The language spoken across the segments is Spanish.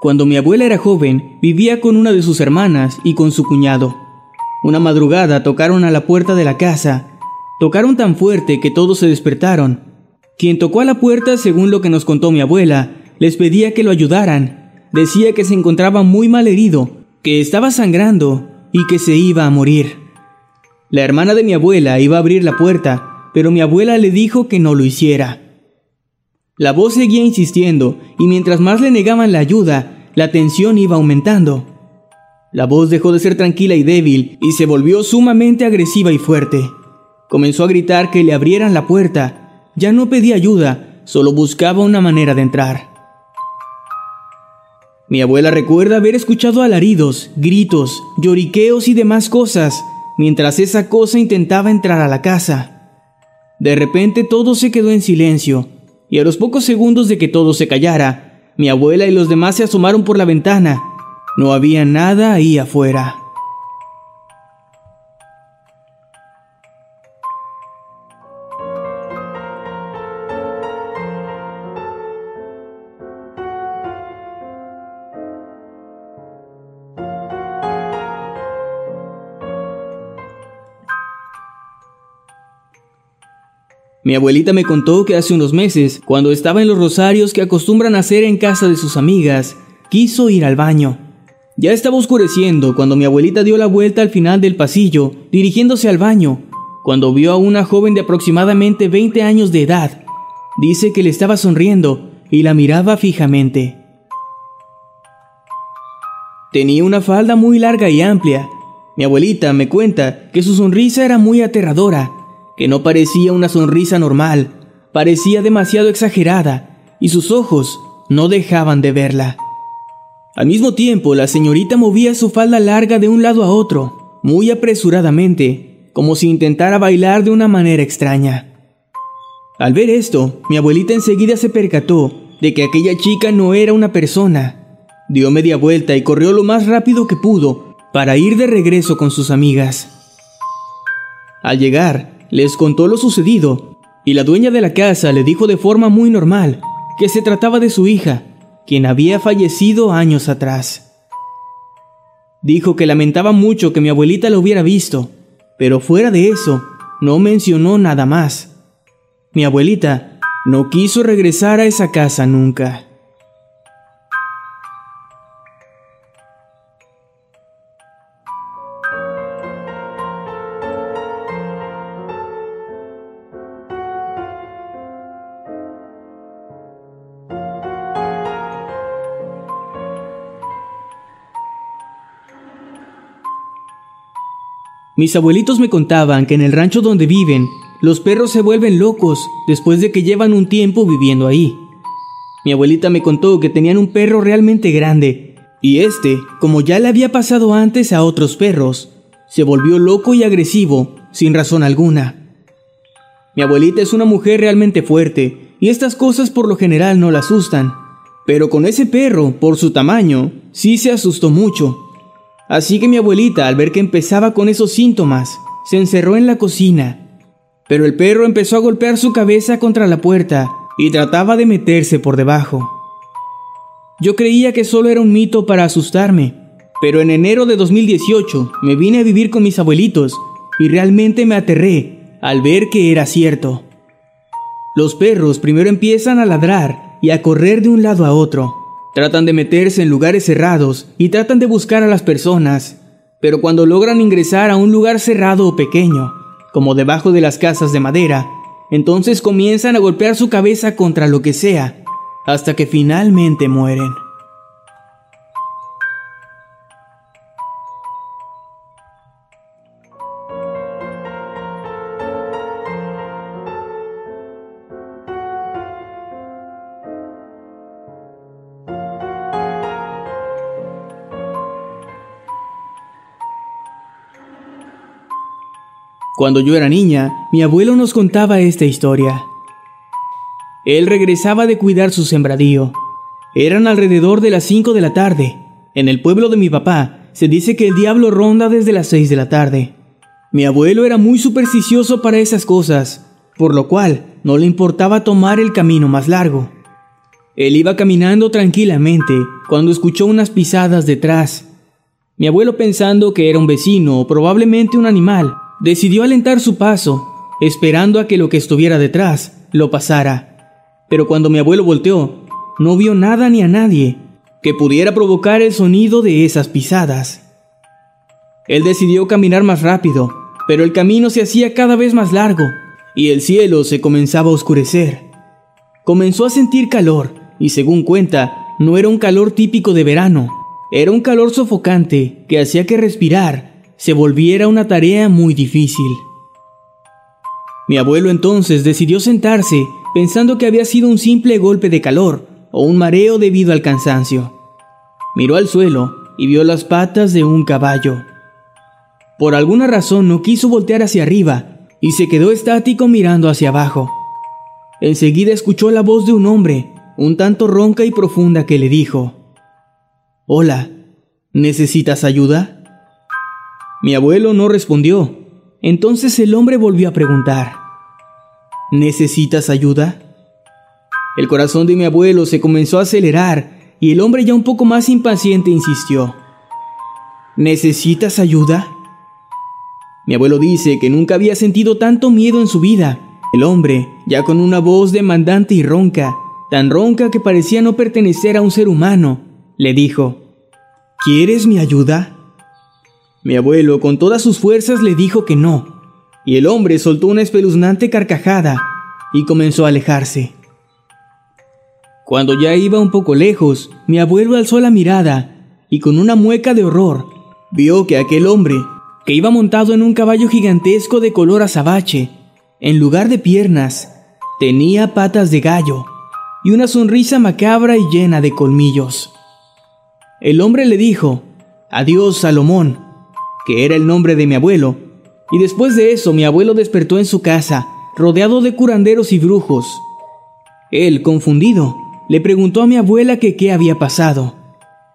Cuando mi abuela era joven, vivía con una de sus hermanas y con su cuñado. Una madrugada tocaron a la puerta de la casa. Tocaron tan fuerte que todos se despertaron. Quien tocó a la puerta, según lo que nos contó mi abuela, les pedía que lo ayudaran. Decía que se encontraba muy mal herido, que estaba sangrando y que se iba a morir. La hermana de mi abuela iba a abrir la puerta, pero mi abuela le dijo que no lo hiciera. La voz seguía insistiendo, y mientras más le negaban la ayuda, la tensión iba aumentando. La voz dejó de ser tranquila y débil y se volvió sumamente agresiva y fuerte. Comenzó a gritar que le abrieran la puerta. Ya no pedía ayuda, solo buscaba una manera de entrar. Mi abuela recuerda haber escuchado alaridos, gritos, lloriqueos y demás cosas, mientras esa cosa intentaba entrar a la casa. De repente todo se quedó en silencio, y a los pocos segundos de que todo se callara, mi abuela y los demás se asomaron por la ventana. No había nada ahí afuera. Mi abuelita me contó que hace unos meses, cuando estaba en los rosarios que acostumbran hacer en casa de sus amigas, quiso ir al baño. Ya estaba oscureciendo cuando mi abuelita dio la vuelta al final del pasillo, dirigiéndose al baño, cuando vio a una joven de aproximadamente 20 años de edad. Dice que le estaba sonriendo y la miraba fijamente. Tenía una falda muy larga y amplia. Mi abuelita me cuenta que su sonrisa era muy aterradora que no parecía una sonrisa normal, parecía demasiado exagerada, y sus ojos no dejaban de verla. Al mismo tiempo, la señorita movía su falda larga de un lado a otro, muy apresuradamente, como si intentara bailar de una manera extraña. Al ver esto, mi abuelita enseguida se percató de que aquella chica no era una persona. Dio media vuelta y corrió lo más rápido que pudo para ir de regreso con sus amigas. Al llegar, les contó lo sucedido, y la dueña de la casa le dijo de forma muy normal que se trataba de su hija, quien había fallecido años atrás. Dijo que lamentaba mucho que mi abuelita lo hubiera visto, pero fuera de eso, no mencionó nada más. Mi abuelita no quiso regresar a esa casa nunca. Mis abuelitos me contaban que en el rancho donde viven, los perros se vuelven locos después de que llevan un tiempo viviendo ahí. Mi abuelita me contó que tenían un perro realmente grande, y este, como ya le había pasado antes a otros perros, se volvió loco y agresivo sin razón alguna. Mi abuelita es una mujer realmente fuerte, y estas cosas por lo general no la asustan, pero con ese perro, por su tamaño, sí se asustó mucho Así que mi abuelita, al ver que empezaba con esos síntomas, se encerró en la cocina. Pero el perro empezó a golpear su cabeza contra la puerta y trataba de meterse por debajo. Yo creía que solo era un mito para asustarme, pero en enero de 2018 me vine a vivir con mis abuelitos y realmente me aterré al ver que era cierto. Los perros primero empiezan a ladrar y a correr de un lado a otro. Tratan de meterse en lugares cerrados y tratan de buscar a las personas, pero cuando logran ingresar a un lugar cerrado o pequeño, como debajo de las casas de madera, entonces comienzan a golpear su cabeza contra lo que sea, hasta que finalmente mueren. Cuando yo era niña, mi abuelo nos contaba esta historia. Él regresaba de cuidar su sembradío. Eran alrededor de las 5 de la tarde. En el pueblo de mi papá se dice que el diablo ronda desde las 6 de la tarde. Mi abuelo era muy supersticioso para esas cosas, por lo cual no le importaba tomar el camino más largo. Él iba caminando tranquilamente cuando escuchó unas pisadas detrás. Mi abuelo pensando que era un vecino o probablemente un animal, decidió alentar su paso, esperando a que lo que estuviera detrás lo pasara. Pero cuando mi abuelo volteó, no vio nada ni a nadie que pudiera provocar el sonido de esas pisadas. Él decidió caminar más rápido, pero el camino se hacía cada vez más largo y el cielo se comenzaba a oscurecer. Comenzó a sentir calor y según cuenta, no era un calor típico de verano, era un calor sofocante que hacía que respirar se volviera una tarea muy difícil. Mi abuelo entonces decidió sentarse pensando que había sido un simple golpe de calor o un mareo debido al cansancio. Miró al suelo y vio las patas de un caballo. Por alguna razón no quiso voltear hacia arriba y se quedó estático mirando hacia abajo. Enseguida escuchó la voz de un hombre, un tanto ronca y profunda, que le dijo, Hola, ¿necesitas ayuda? Mi abuelo no respondió. Entonces el hombre volvió a preguntar, ¿Necesitas ayuda? El corazón de mi abuelo se comenzó a acelerar y el hombre ya un poco más impaciente insistió, ¿Necesitas ayuda? Mi abuelo dice que nunca había sentido tanto miedo en su vida. El hombre, ya con una voz demandante y ronca, tan ronca que parecía no pertenecer a un ser humano, le dijo, ¿Quieres mi ayuda? Mi abuelo con todas sus fuerzas le dijo que no, y el hombre soltó una espeluznante carcajada y comenzó a alejarse. Cuando ya iba un poco lejos, mi abuelo alzó la mirada y con una mueca de horror vio que aquel hombre, que iba montado en un caballo gigantesco de color azabache, en lugar de piernas, tenía patas de gallo y una sonrisa macabra y llena de colmillos. El hombre le dijo, Adiós, Salomón, que era el nombre de mi abuelo, y después de eso mi abuelo despertó en su casa, rodeado de curanderos y brujos. Él, confundido, le preguntó a mi abuela que qué había pasado,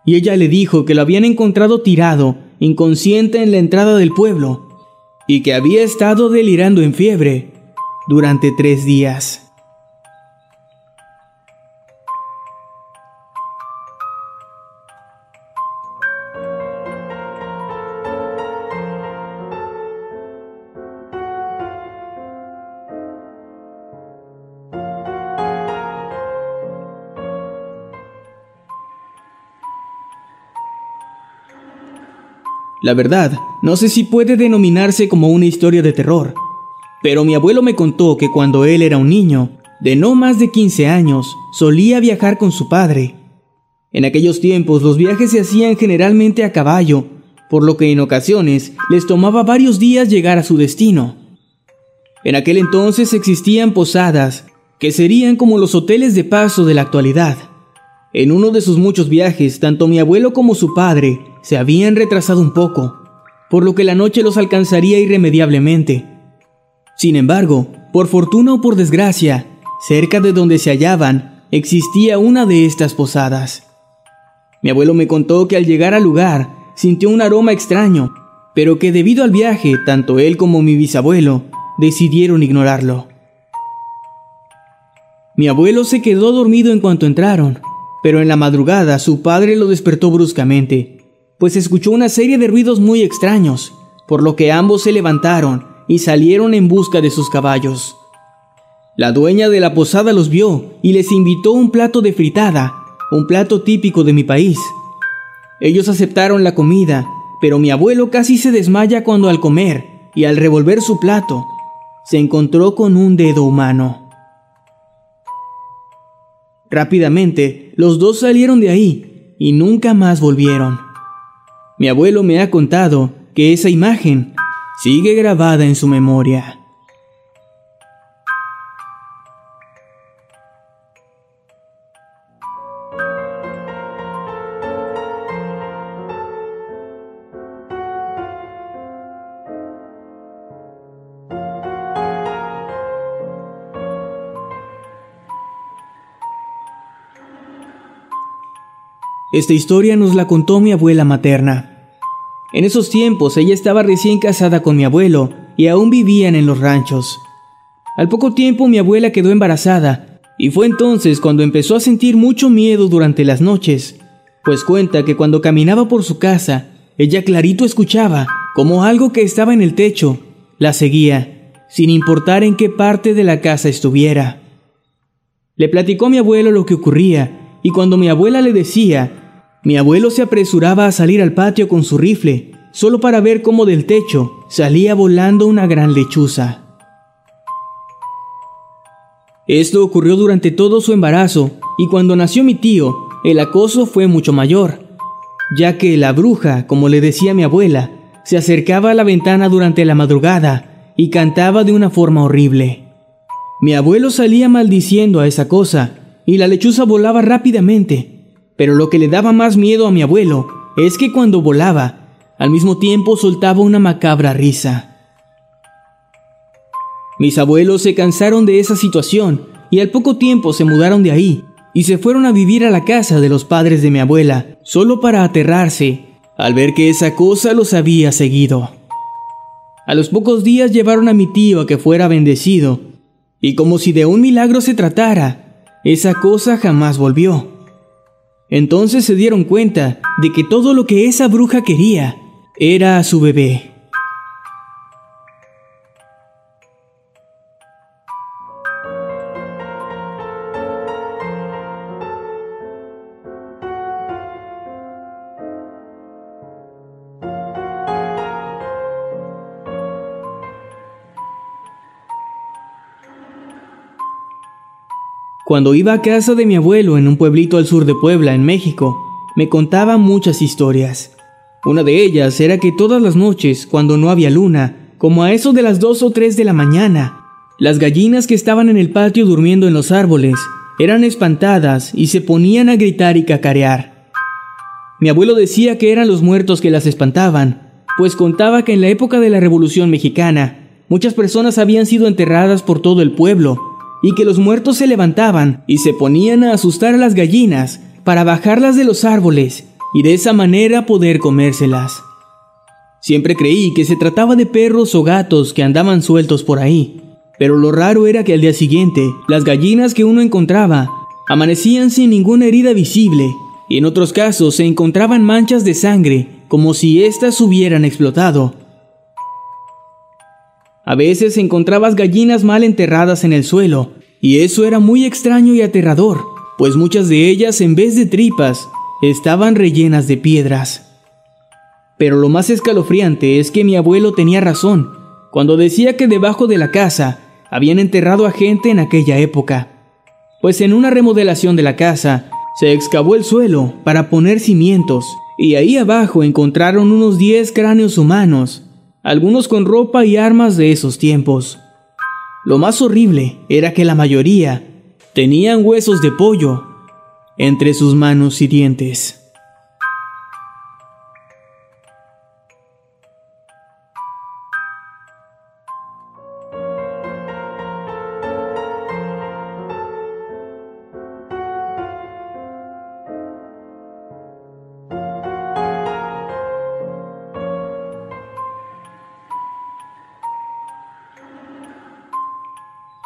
y ella le dijo que lo habían encontrado tirado, inconsciente en la entrada del pueblo, y que había estado delirando en fiebre durante tres días. La verdad, no sé si puede denominarse como una historia de terror, pero mi abuelo me contó que cuando él era un niño, de no más de 15 años, solía viajar con su padre. En aquellos tiempos los viajes se hacían generalmente a caballo, por lo que en ocasiones les tomaba varios días llegar a su destino. En aquel entonces existían posadas, que serían como los hoteles de paso de la actualidad. En uno de sus muchos viajes, tanto mi abuelo como su padre se habían retrasado un poco, por lo que la noche los alcanzaría irremediablemente. Sin embargo, por fortuna o por desgracia, cerca de donde se hallaban existía una de estas posadas. Mi abuelo me contó que al llegar al lugar sintió un aroma extraño, pero que debido al viaje, tanto él como mi bisabuelo decidieron ignorarlo. Mi abuelo se quedó dormido en cuanto entraron, pero en la madrugada su padre lo despertó bruscamente pues escuchó una serie de ruidos muy extraños, por lo que ambos se levantaron y salieron en busca de sus caballos. La dueña de la posada los vio y les invitó un plato de fritada, un plato típico de mi país. Ellos aceptaron la comida, pero mi abuelo casi se desmaya cuando al comer y al revolver su plato, se encontró con un dedo humano. Rápidamente, los dos salieron de ahí y nunca más volvieron. Mi abuelo me ha contado que esa imagen sigue grabada en su memoria. Esta historia nos la contó mi abuela materna. En esos tiempos ella estaba recién casada con mi abuelo y aún vivían en los ranchos. Al poco tiempo mi abuela quedó embarazada y fue entonces cuando empezó a sentir mucho miedo durante las noches, pues cuenta que cuando caminaba por su casa, ella clarito escuchaba como algo que estaba en el techo la seguía, sin importar en qué parte de la casa estuviera. Le platicó a mi abuelo lo que ocurría y cuando mi abuela le decía mi abuelo se apresuraba a salir al patio con su rifle, solo para ver cómo del techo salía volando una gran lechuza. Esto ocurrió durante todo su embarazo, y cuando nació mi tío, el acoso fue mucho mayor, ya que la bruja, como le decía mi abuela, se acercaba a la ventana durante la madrugada y cantaba de una forma horrible. Mi abuelo salía maldiciendo a esa cosa, y la lechuza volaba rápidamente, pero lo que le daba más miedo a mi abuelo es que cuando volaba, al mismo tiempo soltaba una macabra risa. Mis abuelos se cansaron de esa situación y al poco tiempo se mudaron de ahí y se fueron a vivir a la casa de los padres de mi abuela, solo para aterrarse al ver que esa cosa los había seguido. A los pocos días llevaron a mi tío a que fuera bendecido, y como si de un milagro se tratara, esa cosa jamás volvió. Entonces se dieron cuenta de que todo lo que esa bruja quería era a su bebé. Cuando iba a casa de mi abuelo en un pueblito al sur de Puebla, en México, me contaba muchas historias. Una de ellas era que todas las noches, cuando no había luna, como a eso de las dos o tres de la mañana, las gallinas que estaban en el patio durmiendo en los árboles eran espantadas y se ponían a gritar y cacarear. Mi abuelo decía que eran los muertos que las espantaban, pues contaba que en la época de la Revolución Mexicana, muchas personas habían sido enterradas por todo el pueblo y que los muertos se levantaban y se ponían a asustar a las gallinas para bajarlas de los árboles y de esa manera poder comérselas. Siempre creí que se trataba de perros o gatos que andaban sueltos por ahí, pero lo raro era que al día siguiente las gallinas que uno encontraba amanecían sin ninguna herida visible y en otros casos se encontraban manchas de sangre como si éstas hubieran explotado. A veces encontrabas gallinas mal enterradas en el suelo, y eso era muy extraño y aterrador, pues muchas de ellas en vez de tripas estaban rellenas de piedras. Pero lo más escalofriante es que mi abuelo tenía razón cuando decía que debajo de la casa habían enterrado a gente en aquella época, pues en una remodelación de la casa se excavó el suelo para poner cimientos y ahí abajo encontraron unos 10 cráneos humanos algunos con ropa y armas de esos tiempos. Lo más horrible era que la mayoría tenían huesos de pollo entre sus manos y dientes.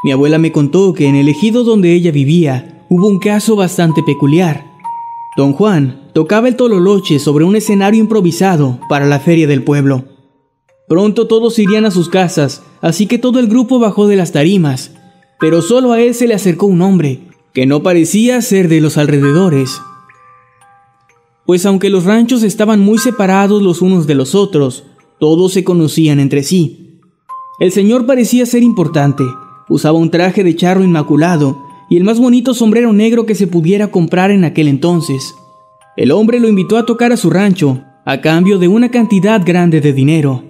Mi abuela me contó que en el ejido donde ella vivía hubo un caso bastante peculiar. Don Juan tocaba el tololoche sobre un escenario improvisado para la feria del pueblo. Pronto todos irían a sus casas, así que todo el grupo bajó de las tarimas, pero solo a él se le acercó un hombre, que no parecía ser de los alrededores. Pues aunque los ranchos estaban muy separados los unos de los otros, todos se conocían entre sí. El señor parecía ser importante, usaba un traje de charro inmaculado y el más bonito sombrero negro que se pudiera comprar en aquel entonces. El hombre lo invitó a tocar a su rancho, a cambio de una cantidad grande de dinero.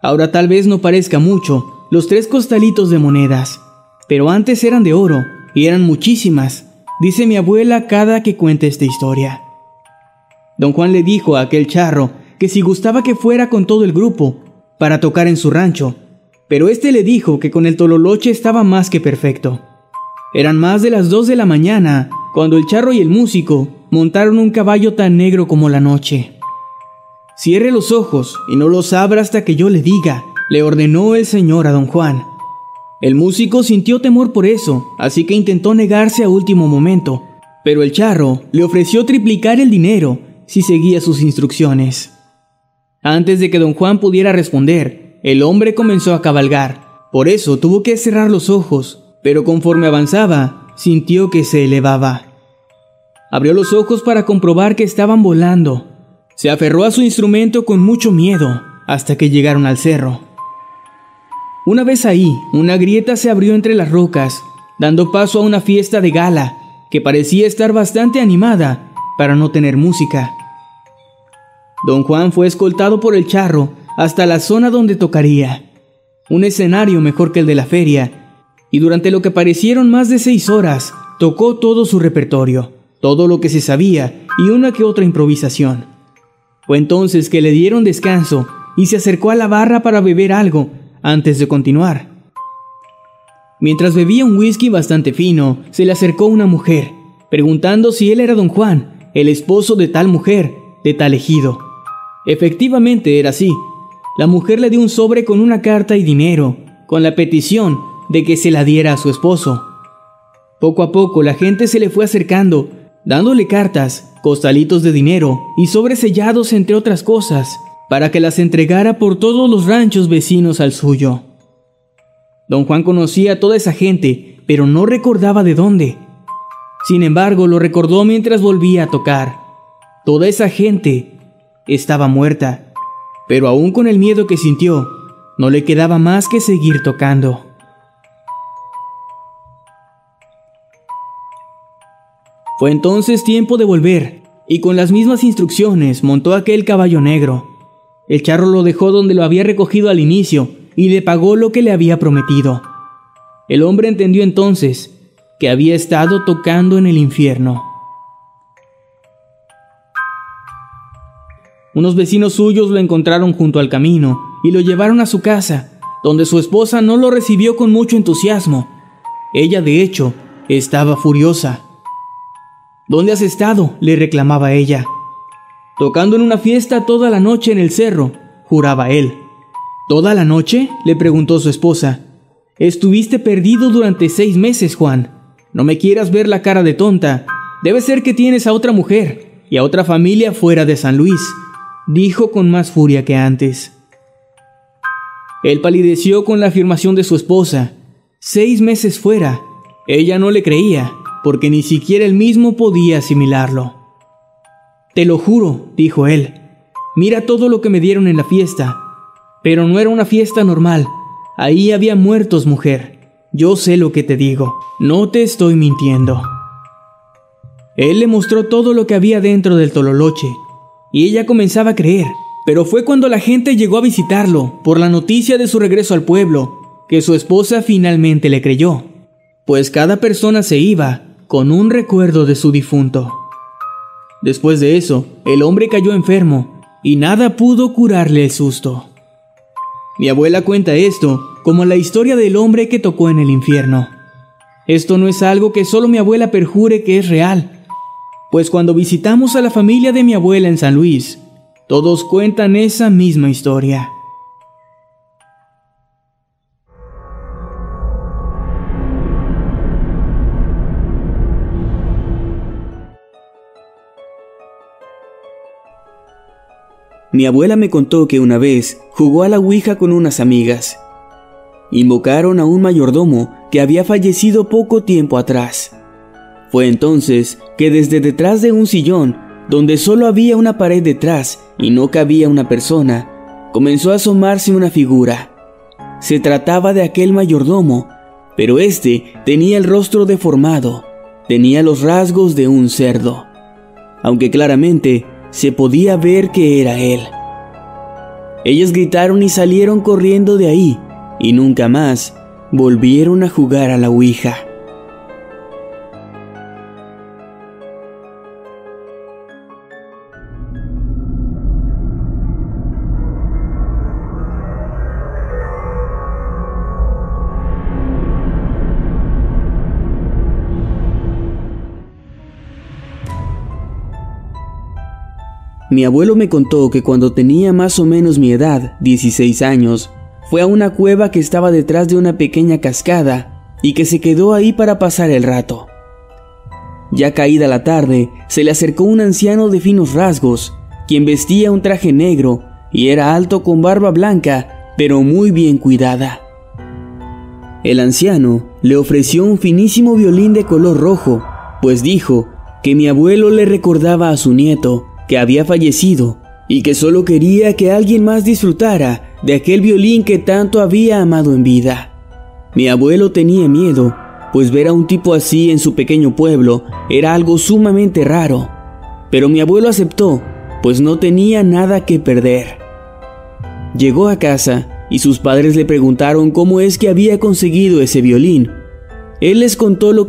Ahora tal vez no parezca mucho, los tres costalitos de monedas, pero antes eran de oro, y eran muchísimas, dice mi abuela cada que cuenta esta historia. Don Juan le dijo a aquel charro que si gustaba que fuera con todo el grupo, para tocar en su rancho, pero este le dijo que con el tololoche estaba más que perfecto. Eran más de las dos de la mañana cuando el charro y el músico montaron un caballo tan negro como la noche. Cierre los ojos y no los abra hasta que yo le diga, le ordenó el señor a don Juan. El músico sintió temor por eso, así que intentó negarse a último momento, pero el charro le ofreció triplicar el dinero si seguía sus instrucciones. Antes de que don Juan pudiera responder, el hombre comenzó a cabalgar. Por eso tuvo que cerrar los ojos, pero conforme avanzaba, sintió que se elevaba. Abrió los ojos para comprobar que estaban volando se aferró a su instrumento con mucho miedo hasta que llegaron al cerro. Una vez ahí, una grieta se abrió entre las rocas, dando paso a una fiesta de gala que parecía estar bastante animada para no tener música. Don Juan fue escoltado por el charro hasta la zona donde tocaría, un escenario mejor que el de la feria, y durante lo que parecieron más de seis horas tocó todo su repertorio, todo lo que se sabía y una que otra improvisación. Fue entonces que le dieron descanso y se acercó a la barra para beber algo antes de continuar. Mientras bebía un whisky bastante fino, se le acercó una mujer, preguntando si él era don Juan, el esposo de tal mujer, de tal ejido. Efectivamente era así. La mujer le dio un sobre con una carta y dinero, con la petición de que se la diera a su esposo. Poco a poco la gente se le fue acercando, dándole cartas costalitos de dinero y sobresellados entre otras cosas, para que las entregara por todos los ranchos vecinos al suyo. Don Juan conocía a toda esa gente, pero no recordaba de dónde. Sin embargo, lo recordó mientras volvía a tocar. Toda esa gente estaba muerta, pero aún con el miedo que sintió, no le quedaba más que seguir tocando. Fue entonces tiempo de volver, y con las mismas instrucciones montó aquel caballo negro. El charro lo dejó donde lo había recogido al inicio y le pagó lo que le había prometido. El hombre entendió entonces que había estado tocando en el infierno. Unos vecinos suyos lo encontraron junto al camino y lo llevaron a su casa, donde su esposa no lo recibió con mucho entusiasmo. Ella, de hecho, estaba furiosa. ¿Dónde has estado? le reclamaba ella. Tocando en una fiesta toda la noche en el cerro, juraba él. ¿Toda la noche? le preguntó su esposa. Estuviste perdido durante seis meses, Juan. No me quieras ver la cara de tonta. Debe ser que tienes a otra mujer y a otra familia fuera de San Luis, dijo con más furia que antes. Él palideció con la afirmación de su esposa. Seis meses fuera. Ella no le creía porque ni siquiera él mismo podía asimilarlo. Te lo juro, dijo él, mira todo lo que me dieron en la fiesta. Pero no era una fiesta normal, ahí había muertos, mujer. Yo sé lo que te digo, no te estoy mintiendo. Él le mostró todo lo que había dentro del tololoche, y ella comenzaba a creer, pero fue cuando la gente llegó a visitarlo por la noticia de su regreso al pueblo, que su esposa finalmente le creyó, pues cada persona se iba con un recuerdo de su difunto. Después de eso, el hombre cayó enfermo y nada pudo curarle el susto. Mi abuela cuenta esto como la historia del hombre que tocó en el infierno. Esto no es algo que solo mi abuela perjure que es real, pues cuando visitamos a la familia de mi abuela en San Luis, todos cuentan esa misma historia. Mi abuela me contó que una vez jugó a la Ouija con unas amigas. Invocaron a un mayordomo que había fallecido poco tiempo atrás. Fue entonces que desde detrás de un sillón, donde solo había una pared detrás y no cabía una persona, comenzó a asomarse una figura. Se trataba de aquel mayordomo, pero este tenía el rostro deformado, tenía los rasgos de un cerdo, aunque claramente se podía ver que era él. Ellas gritaron y salieron corriendo de ahí, y nunca más volvieron a jugar a la Ouija. Mi abuelo me contó que cuando tenía más o menos mi edad, 16 años, fue a una cueva que estaba detrás de una pequeña cascada y que se quedó ahí para pasar el rato. Ya caída la tarde, se le acercó un anciano de finos rasgos, quien vestía un traje negro y era alto con barba blanca, pero muy bien cuidada. El anciano le ofreció un finísimo violín de color rojo, pues dijo que mi abuelo le recordaba a su nieto que había fallecido y que solo quería que alguien más disfrutara de aquel violín que tanto había amado en vida. Mi abuelo tenía miedo, pues ver a un tipo así en su pequeño pueblo era algo sumamente raro, pero mi abuelo aceptó, pues no tenía nada que perder. Llegó a casa y sus padres le preguntaron cómo es que había conseguido ese violín. Él les contó lo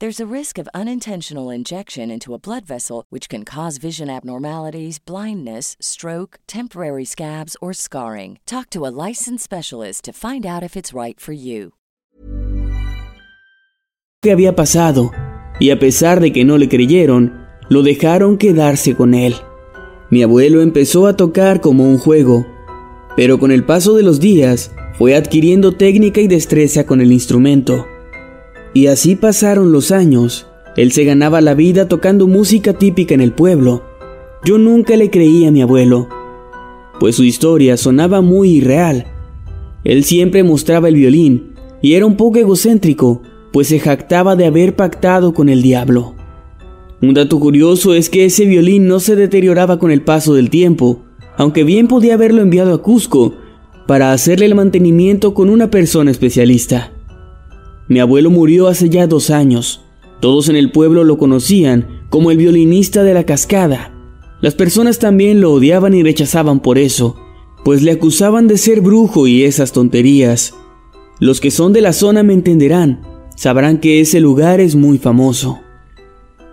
There's a risk of unintentional injection into a blood vessel, which can cause vision abnormalities, blindness, stroke, temporary scabs, or scarring. Talk to a licensed specialist to find out if it's right for you. que había pasado, y a pesar de que no le creyeron, lo dejaron quedarse con él. Mi abuelo empezó a tocar como un juego, pero con el paso de los días fue adquiriendo técnica y destreza con el instrumento. Y así pasaron los años. Él se ganaba la vida tocando música típica en el pueblo. Yo nunca le creí a mi abuelo, pues su historia sonaba muy irreal. Él siempre mostraba el violín y era un poco egocéntrico, pues se jactaba de haber pactado con el diablo. Un dato curioso es que ese violín no se deterioraba con el paso del tiempo, aunque bien podía haberlo enviado a Cusco para hacerle el mantenimiento con una persona especialista. Mi abuelo murió hace ya dos años. Todos en el pueblo lo conocían como el violinista de la cascada. Las personas también lo odiaban y rechazaban por eso, pues le acusaban de ser brujo y esas tonterías. Los que son de la zona me entenderán, sabrán que ese lugar es muy famoso.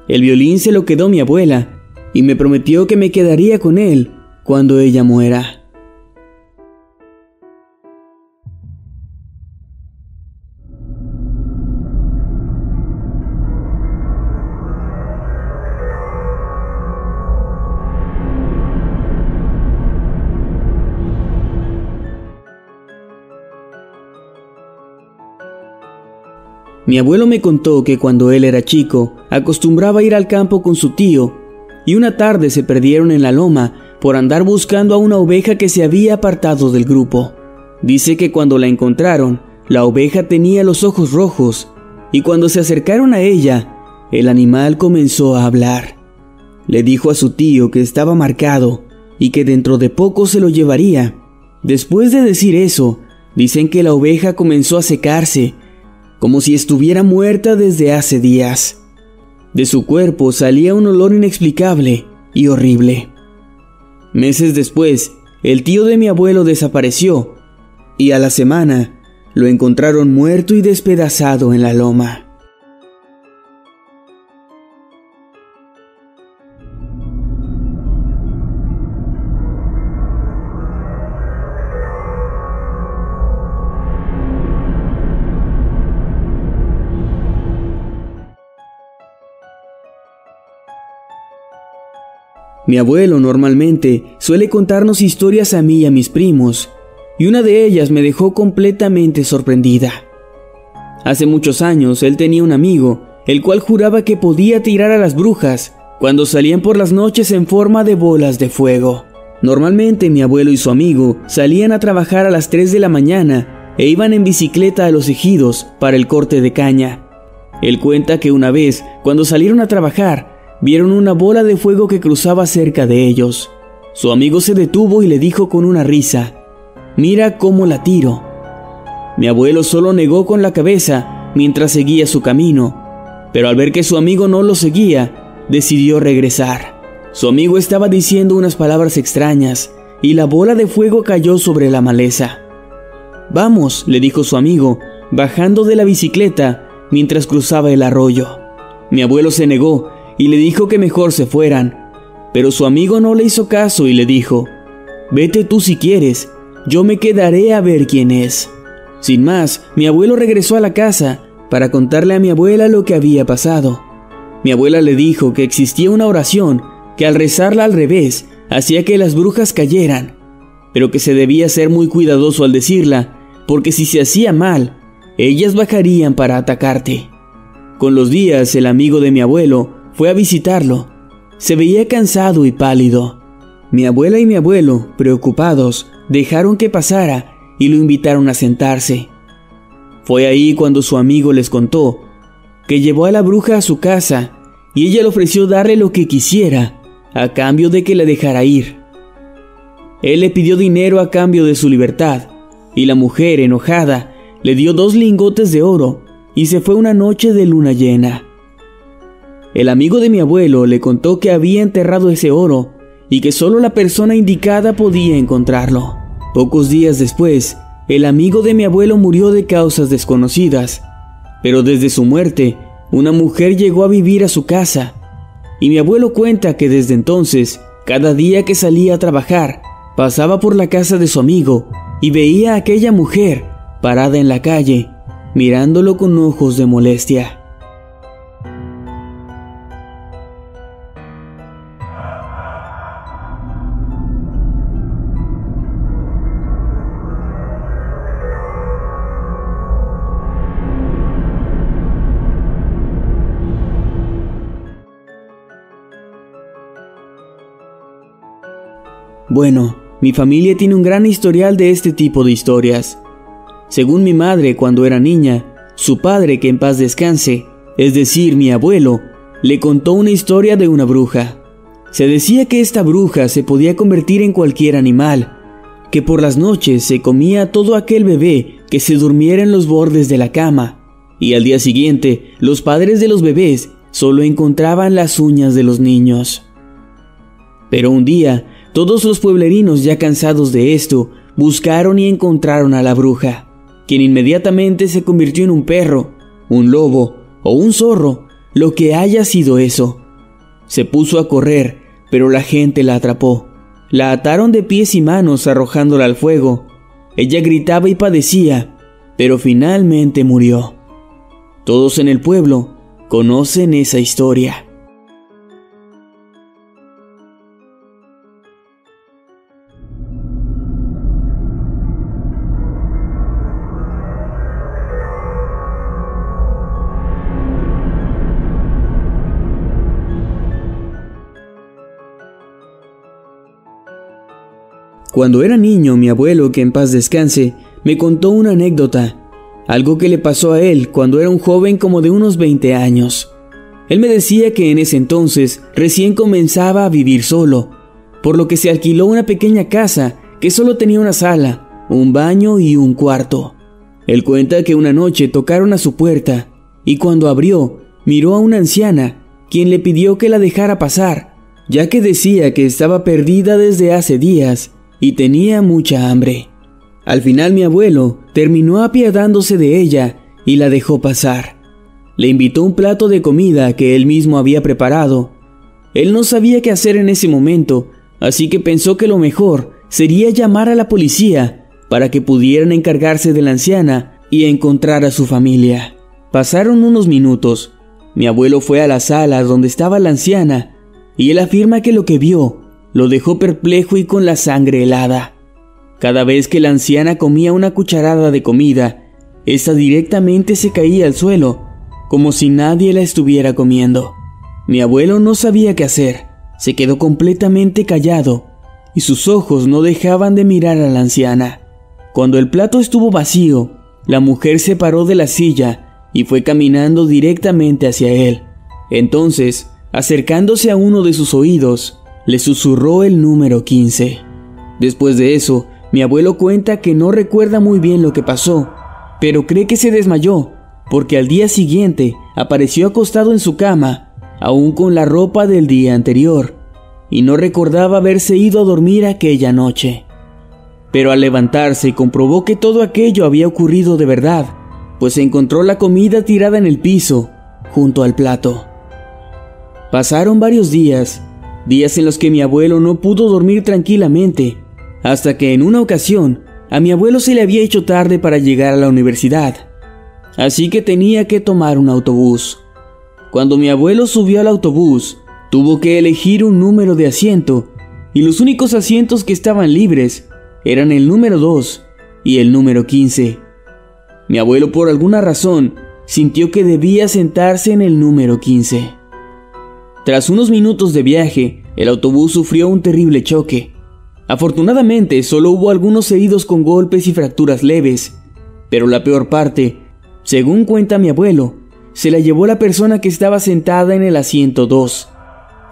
El violín se lo quedó mi abuela y me prometió que me quedaría con él cuando ella muera. Mi abuelo me contó que cuando él era chico acostumbraba ir al campo con su tío y una tarde se perdieron en la loma por andar buscando a una oveja que se había apartado del grupo. Dice que cuando la encontraron, la oveja tenía los ojos rojos y cuando se acercaron a ella, el animal comenzó a hablar. Le dijo a su tío que estaba marcado y que dentro de poco se lo llevaría. Después de decir eso, dicen que la oveja comenzó a secarse como si estuviera muerta desde hace días. De su cuerpo salía un olor inexplicable y horrible. Meses después, el tío de mi abuelo desapareció y a la semana lo encontraron muerto y despedazado en la loma. Mi abuelo normalmente suele contarnos historias a mí y a mis primos, y una de ellas me dejó completamente sorprendida. Hace muchos años él tenía un amigo, el cual juraba que podía tirar a las brujas cuando salían por las noches en forma de bolas de fuego. Normalmente mi abuelo y su amigo salían a trabajar a las 3 de la mañana e iban en bicicleta a los ejidos para el corte de caña. Él cuenta que una vez, cuando salieron a trabajar, vieron una bola de fuego que cruzaba cerca de ellos. Su amigo se detuvo y le dijo con una risa, Mira cómo la tiro. Mi abuelo solo negó con la cabeza mientras seguía su camino, pero al ver que su amigo no lo seguía, decidió regresar. Su amigo estaba diciendo unas palabras extrañas y la bola de fuego cayó sobre la maleza. Vamos, le dijo su amigo, bajando de la bicicleta mientras cruzaba el arroyo. Mi abuelo se negó y le dijo que mejor se fueran. Pero su amigo no le hizo caso y le dijo, Vete tú si quieres, yo me quedaré a ver quién es. Sin más, mi abuelo regresó a la casa para contarle a mi abuela lo que había pasado. Mi abuela le dijo que existía una oración que al rezarla al revés hacía que las brujas cayeran, pero que se debía ser muy cuidadoso al decirla, porque si se hacía mal, ellas bajarían para atacarte. Con los días, el amigo de mi abuelo fue a visitarlo. Se veía cansado y pálido. Mi abuela y mi abuelo, preocupados, dejaron que pasara y lo invitaron a sentarse. Fue ahí cuando su amigo les contó que llevó a la bruja a su casa y ella le ofreció darle lo que quisiera a cambio de que le dejara ir. Él le pidió dinero a cambio de su libertad y la mujer, enojada, le dio dos lingotes de oro y se fue una noche de luna llena. El amigo de mi abuelo le contó que había enterrado ese oro y que solo la persona indicada podía encontrarlo. Pocos días después, el amigo de mi abuelo murió de causas desconocidas, pero desde su muerte, una mujer llegó a vivir a su casa, y mi abuelo cuenta que desde entonces, cada día que salía a trabajar, pasaba por la casa de su amigo y veía a aquella mujer parada en la calle, mirándolo con ojos de molestia. Bueno, mi familia tiene un gran historial de este tipo de historias. Según mi madre cuando era niña, su padre, que en paz descanse, es decir, mi abuelo, le contó una historia de una bruja. Se decía que esta bruja se podía convertir en cualquier animal, que por las noches se comía todo aquel bebé que se durmiera en los bordes de la cama, y al día siguiente los padres de los bebés solo encontraban las uñas de los niños. Pero un día todos los pueblerinos, ya cansados de esto, buscaron y encontraron a la bruja, quien inmediatamente se convirtió en un perro, un lobo o un zorro, lo que haya sido eso. Se puso a correr, pero la gente la atrapó. La ataron de pies y manos arrojándola al fuego. Ella gritaba y padecía, pero finalmente murió. Todos en el pueblo conocen esa historia. Cuando era niño, mi abuelo, que en paz descanse, me contó una anécdota, algo que le pasó a él cuando era un joven como de unos 20 años. Él me decía que en ese entonces recién comenzaba a vivir solo, por lo que se alquiló una pequeña casa que solo tenía una sala, un baño y un cuarto. Él cuenta que una noche tocaron a su puerta y cuando abrió, miró a una anciana quien le pidió que la dejara pasar, ya que decía que estaba perdida desde hace días y tenía mucha hambre. Al final mi abuelo terminó apiadándose de ella y la dejó pasar. Le invitó un plato de comida que él mismo había preparado. Él no sabía qué hacer en ese momento, así que pensó que lo mejor sería llamar a la policía para que pudieran encargarse de la anciana y encontrar a su familia. Pasaron unos minutos. Mi abuelo fue a la sala donde estaba la anciana y él afirma que lo que vio lo dejó perplejo y con la sangre helada. Cada vez que la anciana comía una cucharada de comida, esta directamente se caía al suelo, como si nadie la estuviera comiendo. Mi abuelo no sabía qué hacer, se quedó completamente callado y sus ojos no dejaban de mirar a la anciana. Cuando el plato estuvo vacío, la mujer se paró de la silla y fue caminando directamente hacia él. Entonces, acercándose a uno de sus oídos, le susurró el número 15. Después de eso, mi abuelo cuenta que no recuerda muy bien lo que pasó, pero cree que se desmayó, porque al día siguiente apareció acostado en su cama, aún con la ropa del día anterior, y no recordaba haberse ido a dormir aquella noche. Pero al levantarse comprobó que todo aquello había ocurrido de verdad, pues encontró la comida tirada en el piso, junto al plato. Pasaron varios días, días en los que mi abuelo no pudo dormir tranquilamente, hasta que en una ocasión a mi abuelo se le había hecho tarde para llegar a la universidad, así que tenía que tomar un autobús. Cuando mi abuelo subió al autobús, Tuvo que elegir un número de asiento y los únicos asientos que estaban libres eran el número 2 y el número 15. Mi abuelo por alguna razón sintió que debía sentarse en el número 15. Tras unos minutos de viaje, el autobús sufrió un terrible choque. Afortunadamente solo hubo algunos heridos con golpes y fracturas leves, pero la peor parte, según cuenta mi abuelo, se la llevó la persona que estaba sentada en el asiento 2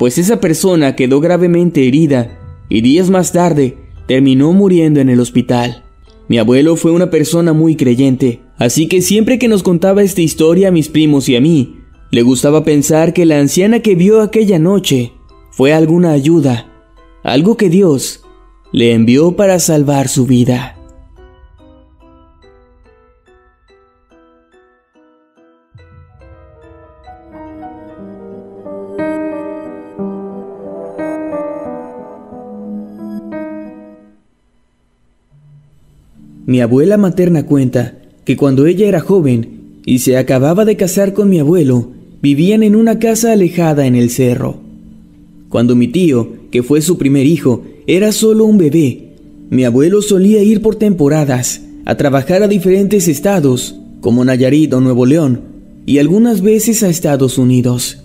pues esa persona quedó gravemente herida y días más tarde terminó muriendo en el hospital. Mi abuelo fue una persona muy creyente, así que siempre que nos contaba esta historia a mis primos y a mí, le gustaba pensar que la anciana que vio aquella noche fue alguna ayuda, algo que Dios le envió para salvar su vida. Mi abuela materna cuenta que cuando ella era joven y se acababa de casar con mi abuelo, vivían en una casa alejada en el cerro. Cuando mi tío, que fue su primer hijo, era solo un bebé, mi abuelo solía ir por temporadas a trabajar a diferentes estados, como Nayarit o Nuevo León, y algunas veces a Estados Unidos.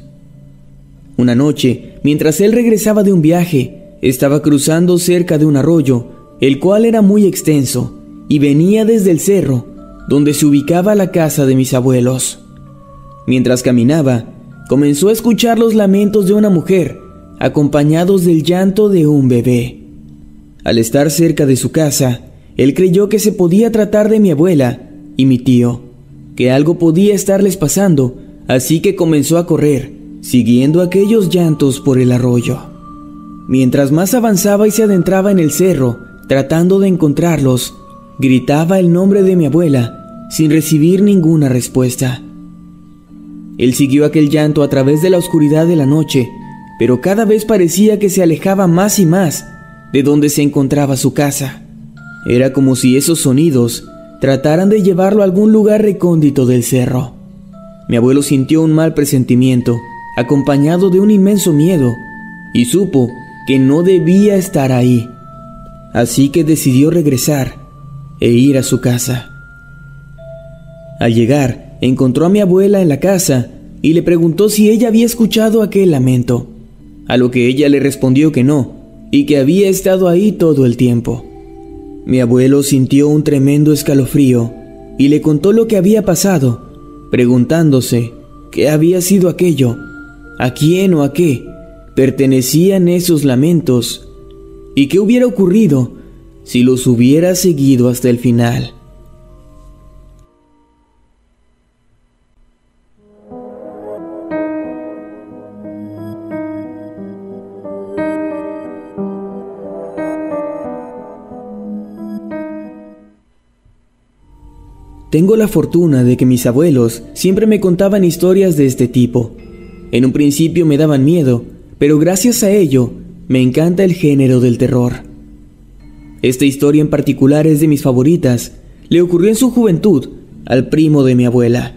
Una noche, mientras él regresaba de un viaje, estaba cruzando cerca de un arroyo, el cual era muy extenso, y venía desde el cerro, donde se ubicaba la casa de mis abuelos. Mientras caminaba, comenzó a escuchar los lamentos de una mujer, acompañados del llanto de un bebé. Al estar cerca de su casa, él creyó que se podía tratar de mi abuela y mi tío, que algo podía estarles pasando, así que comenzó a correr, siguiendo aquellos llantos por el arroyo. Mientras más avanzaba y se adentraba en el cerro, tratando de encontrarlos, Gritaba el nombre de mi abuela sin recibir ninguna respuesta. Él siguió aquel llanto a través de la oscuridad de la noche, pero cada vez parecía que se alejaba más y más de donde se encontraba su casa. Era como si esos sonidos trataran de llevarlo a algún lugar recóndito del cerro. Mi abuelo sintió un mal presentimiento, acompañado de un inmenso miedo, y supo que no debía estar ahí. Así que decidió regresar e ir a su casa. Al llegar, encontró a mi abuela en la casa y le preguntó si ella había escuchado aquel lamento, a lo que ella le respondió que no, y que había estado ahí todo el tiempo. Mi abuelo sintió un tremendo escalofrío y le contó lo que había pasado, preguntándose qué había sido aquello, a quién o a qué pertenecían esos lamentos y qué hubiera ocurrido si los hubiera seguido hasta el final. Tengo la fortuna de que mis abuelos siempre me contaban historias de este tipo. En un principio me daban miedo, pero gracias a ello me encanta el género del terror. Esta historia en particular es de mis favoritas. Le ocurrió en su juventud al primo de mi abuela.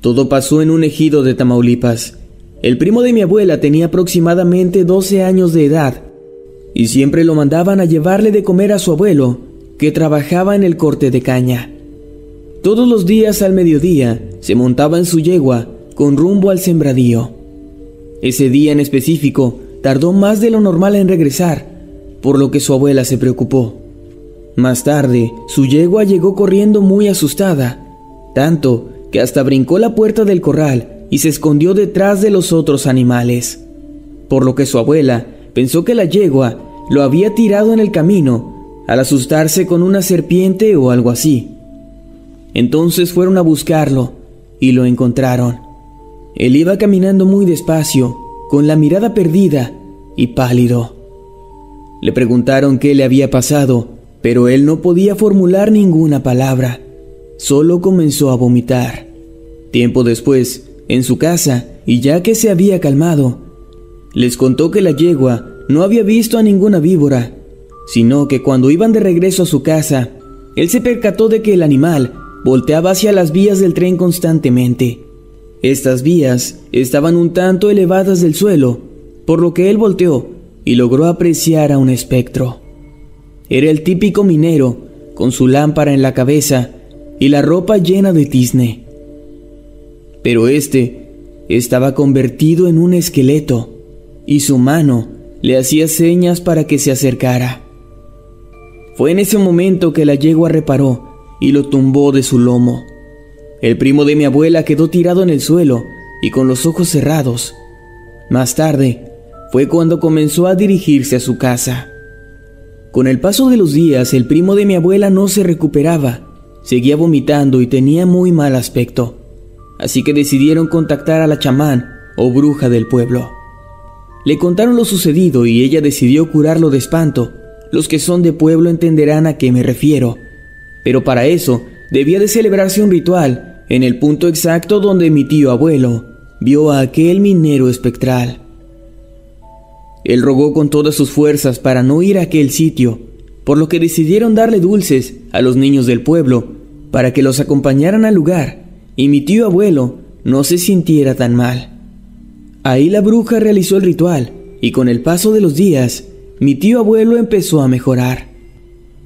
Todo pasó en un ejido de Tamaulipas. El primo de mi abuela tenía aproximadamente 12 años de edad y siempre lo mandaban a llevarle de comer a su abuelo, que trabajaba en el corte de caña. Todos los días al mediodía se montaba en su yegua con rumbo al sembradío. Ese día en específico tardó más de lo normal en regresar, por lo que su abuela se preocupó. Más tarde, su yegua llegó corriendo muy asustada, tanto que hasta brincó la puerta del corral y se escondió detrás de los otros animales, por lo que su abuela pensó que la yegua lo había tirado en el camino al asustarse con una serpiente o algo así. Entonces fueron a buscarlo y lo encontraron. Él iba caminando muy despacio, con la mirada perdida y pálido. Le preguntaron qué le había pasado, pero él no podía formular ninguna palabra. Solo comenzó a vomitar. Tiempo después, en su casa, y ya que se había calmado, les contó que la yegua no había visto a ninguna víbora, sino que cuando iban de regreso a su casa, él se percató de que el animal volteaba hacia las vías del tren constantemente. Estas vías estaban un tanto elevadas del suelo, por lo que él volteó y logró apreciar a un espectro. Era el típico minero, con su lámpara en la cabeza y la ropa llena de tizne. Pero este estaba convertido en un esqueleto, y su mano le hacía señas para que se acercara. Fue en ese momento que la yegua reparó y lo tumbó de su lomo. El primo de mi abuela quedó tirado en el suelo y con los ojos cerrados. Más tarde, fue cuando comenzó a dirigirse a su casa. Con el paso de los días, el primo de mi abuela no se recuperaba, seguía vomitando y tenía muy mal aspecto. Así que decidieron contactar a la chamán o bruja del pueblo. Le contaron lo sucedido y ella decidió curarlo de espanto. Los que son de pueblo entenderán a qué me refiero. Pero para eso debía de celebrarse un ritual en el punto exacto donde mi tío abuelo vio a aquel minero espectral. Él rogó con todas sus fuerzas para no ir a aquel sitio, por lo que decidieron darle dulces a los niños del pueblo para que los acompañaran al lugar y mi tío abuelo no se sintiera tan mal. Ahí la bruja realizó el ritual y con el paso de los días, mi tío abuelo empezó a mejorar.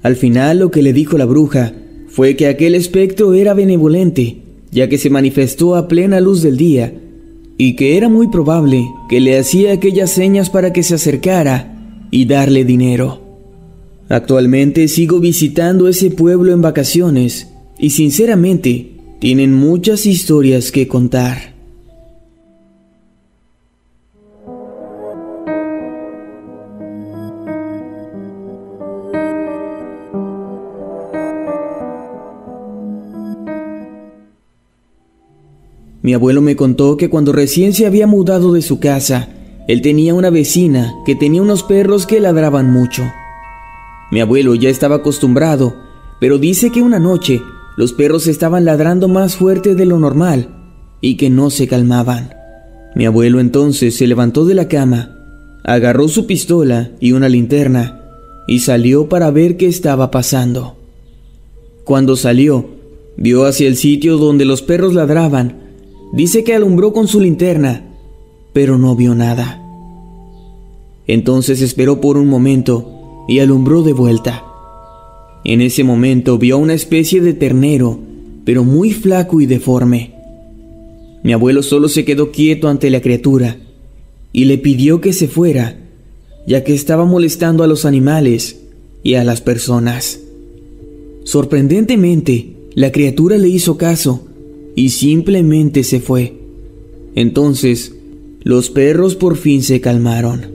Al final lo que le dijo la bruja fue que aquel espectro era benevolente, ya que se manifestó a plena luz del día, y que era muy probable que le hacía aquellas señas para que se acercara y darle dinero. Actualmente sigo visitando ese pueblo en vacaciones y sinceramente tienen muchas historias que contar. Mi abuelo me contó que cuando recién se había mudado de su casa, él tenía una vecina que tenía unos perros que ladraban mucho. Mi abuelo ya estaba acostumbrado, pero dice que una noche los perros estaban ladrando más fuerte de lo normal y que no se calmaban. Mi abuelo entonces se levantó de la cama, agarró su pistola y una linterna y salió para ver qué estaba pasando. Cuando salió, vio hacia el sitio donde los perros ladraban Dice que alumbró con su linterna, pero no vio nada. Entonces esperó por un momento y alumbró de vuelta. En ese momento vio una especie de ternero, pero muy flaco y deforme. Mi abuelo solo se quedó quieto ante la criatura y le pidió que se fuera, ya que estaba molestando a los animales y a las personas. Sorprendentemente, la criatura le hizo caso y simplemente se fue. Entonces, los perros por fin se calmaron.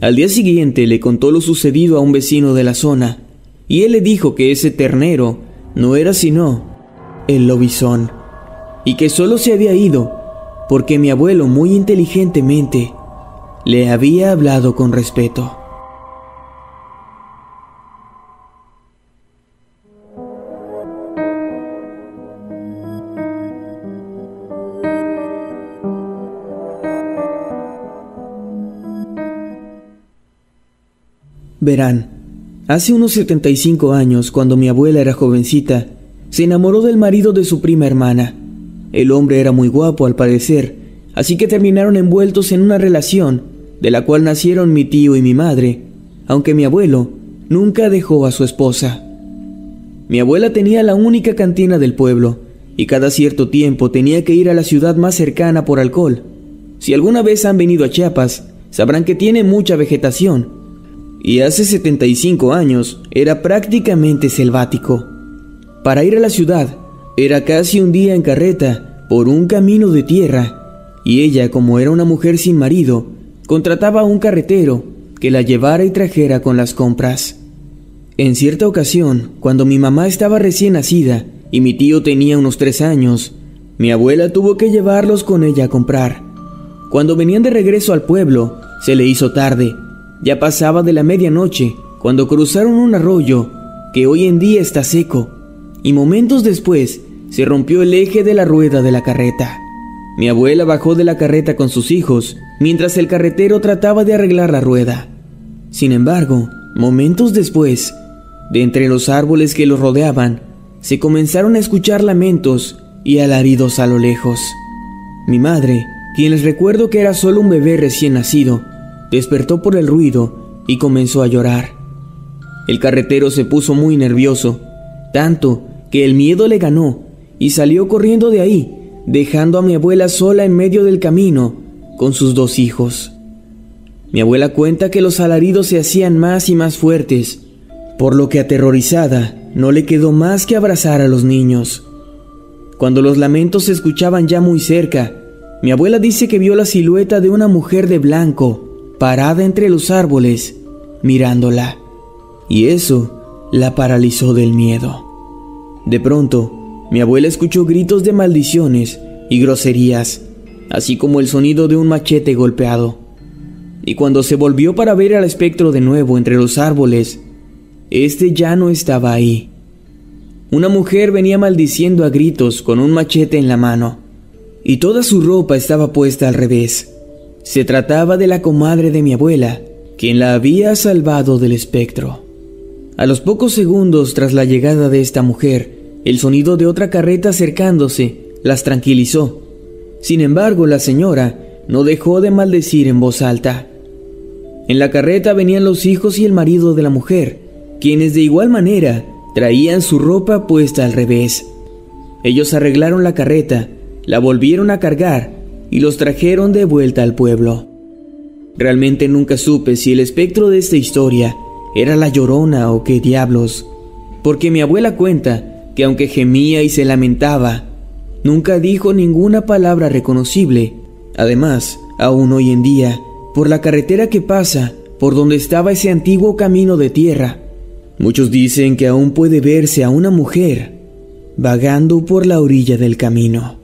Al día siguiente le contó lo sucedido a un vecino de la zona, y él le dijo que ese ternero no era sino el lobizón, y que solo se había ido porque mi abuelo muy inteligentemente le había hablado con respeto. Verán, hace unos 75 años, cuando mi abuela era jovencita, se enamoró del marido de su prima hermana. El hombre era muy guapo al parecer, así que terminaron envueltos en una relación de la cual nacieron mi tío y mi madre, aunque mi abuelo nunca dejó a su esposa. Mi abuela tenía la única cantina del pueblo y cada cierto tiempo tenía que ir a la ciudad más cercana por alcohol. Si alguna vez han venido a Chiapas, sabrán que tiene mucha vegetación y hace 75 años era prácticamente selvático. Para ir a la ciudad era casi un día en carreta por un camino de tierra y ella, como era una mujer sin marido, contrataba a un carretero que la llevara y trajera con las compras. En cierta ocasión, cuando mi mamá estaba recién nacida y mi tío tenía unos tres años, mi abuela tuvo que llevarlos con ella a comprar. Cuando venían de regreso al pueblo, se le hizo tarde. Ya pasaba de la medianoche cuando cruzaron un arroyo que hoy en día está seco, y momentos después se rompió el eje de la rueda de la carreta. Mi abuela bajó de la carreta con sus hijos mientras el carretero trataba de arreglar la rueda. Sin embargo, momentos después, de entre los árboles que los rodeaban, se comenzaron a escuchar lamentos y alaridos a lo lejos. Mi madre, quien les recuerdo que era solo un bebé recién nacido, despertó por el ruido y comenzó a llorar. El carretero se puso muy nervioso, tanto que el miedo le ganó y salió corriendo de ahí dejando a mi abuela sola en medio del camino con sus dos hijos. Mi abuela cuenta que los alaridos se hacían más y más fuertes, por lo que aterrorizada no le quedó más que abrazar a los niños. Cuando los lamentos se escuchaban ya muy cerca, mi abuela dice que vio la silueta de una mujer de blanco parada entre los árboles, mirándola, y eso la paralizó del miedo. De pronto, mi abuela escuchó gritos de maldiciones y groserías, así como el sonido de un machete golpeado. Y cuando se volvió para ver al espectro de nuevo entre los árboles, este ya no estaba ahí. Una mujer venía maldiciendo a gritos con un machete en la mano, y toda su ropa estaba puesta al revés. Se trataba de la comadre de mi abuela, quien la había salvado del espectro. A los pocos segundos tras la llegada de esta mujer, el sonido de otra carreta acercándose las tranquilizó. Sin embargo, la señora no dejó de maldecir en voz alta. En la carreta venían los hijos y el marido de la mujer, quienes de igual manera traían su ropa puesta al revés. Ellos arreglaron la carreta, la volvieron a cargar y los trajeron de vuelta al pueblo. Realmente nunca supe si el espectro de esta historia era la llorona o qué diablos, porque mi abuela cuenta que aunque gemía y se lamentaba, nunca dijo ninguna palabra reconocible. Además, aún hoy en día, por la carretera que pasa, por donde estaba ese antiguo camino de tierra, muchos dicen que aún puede verse a una mujer vagando por la orilla del camino.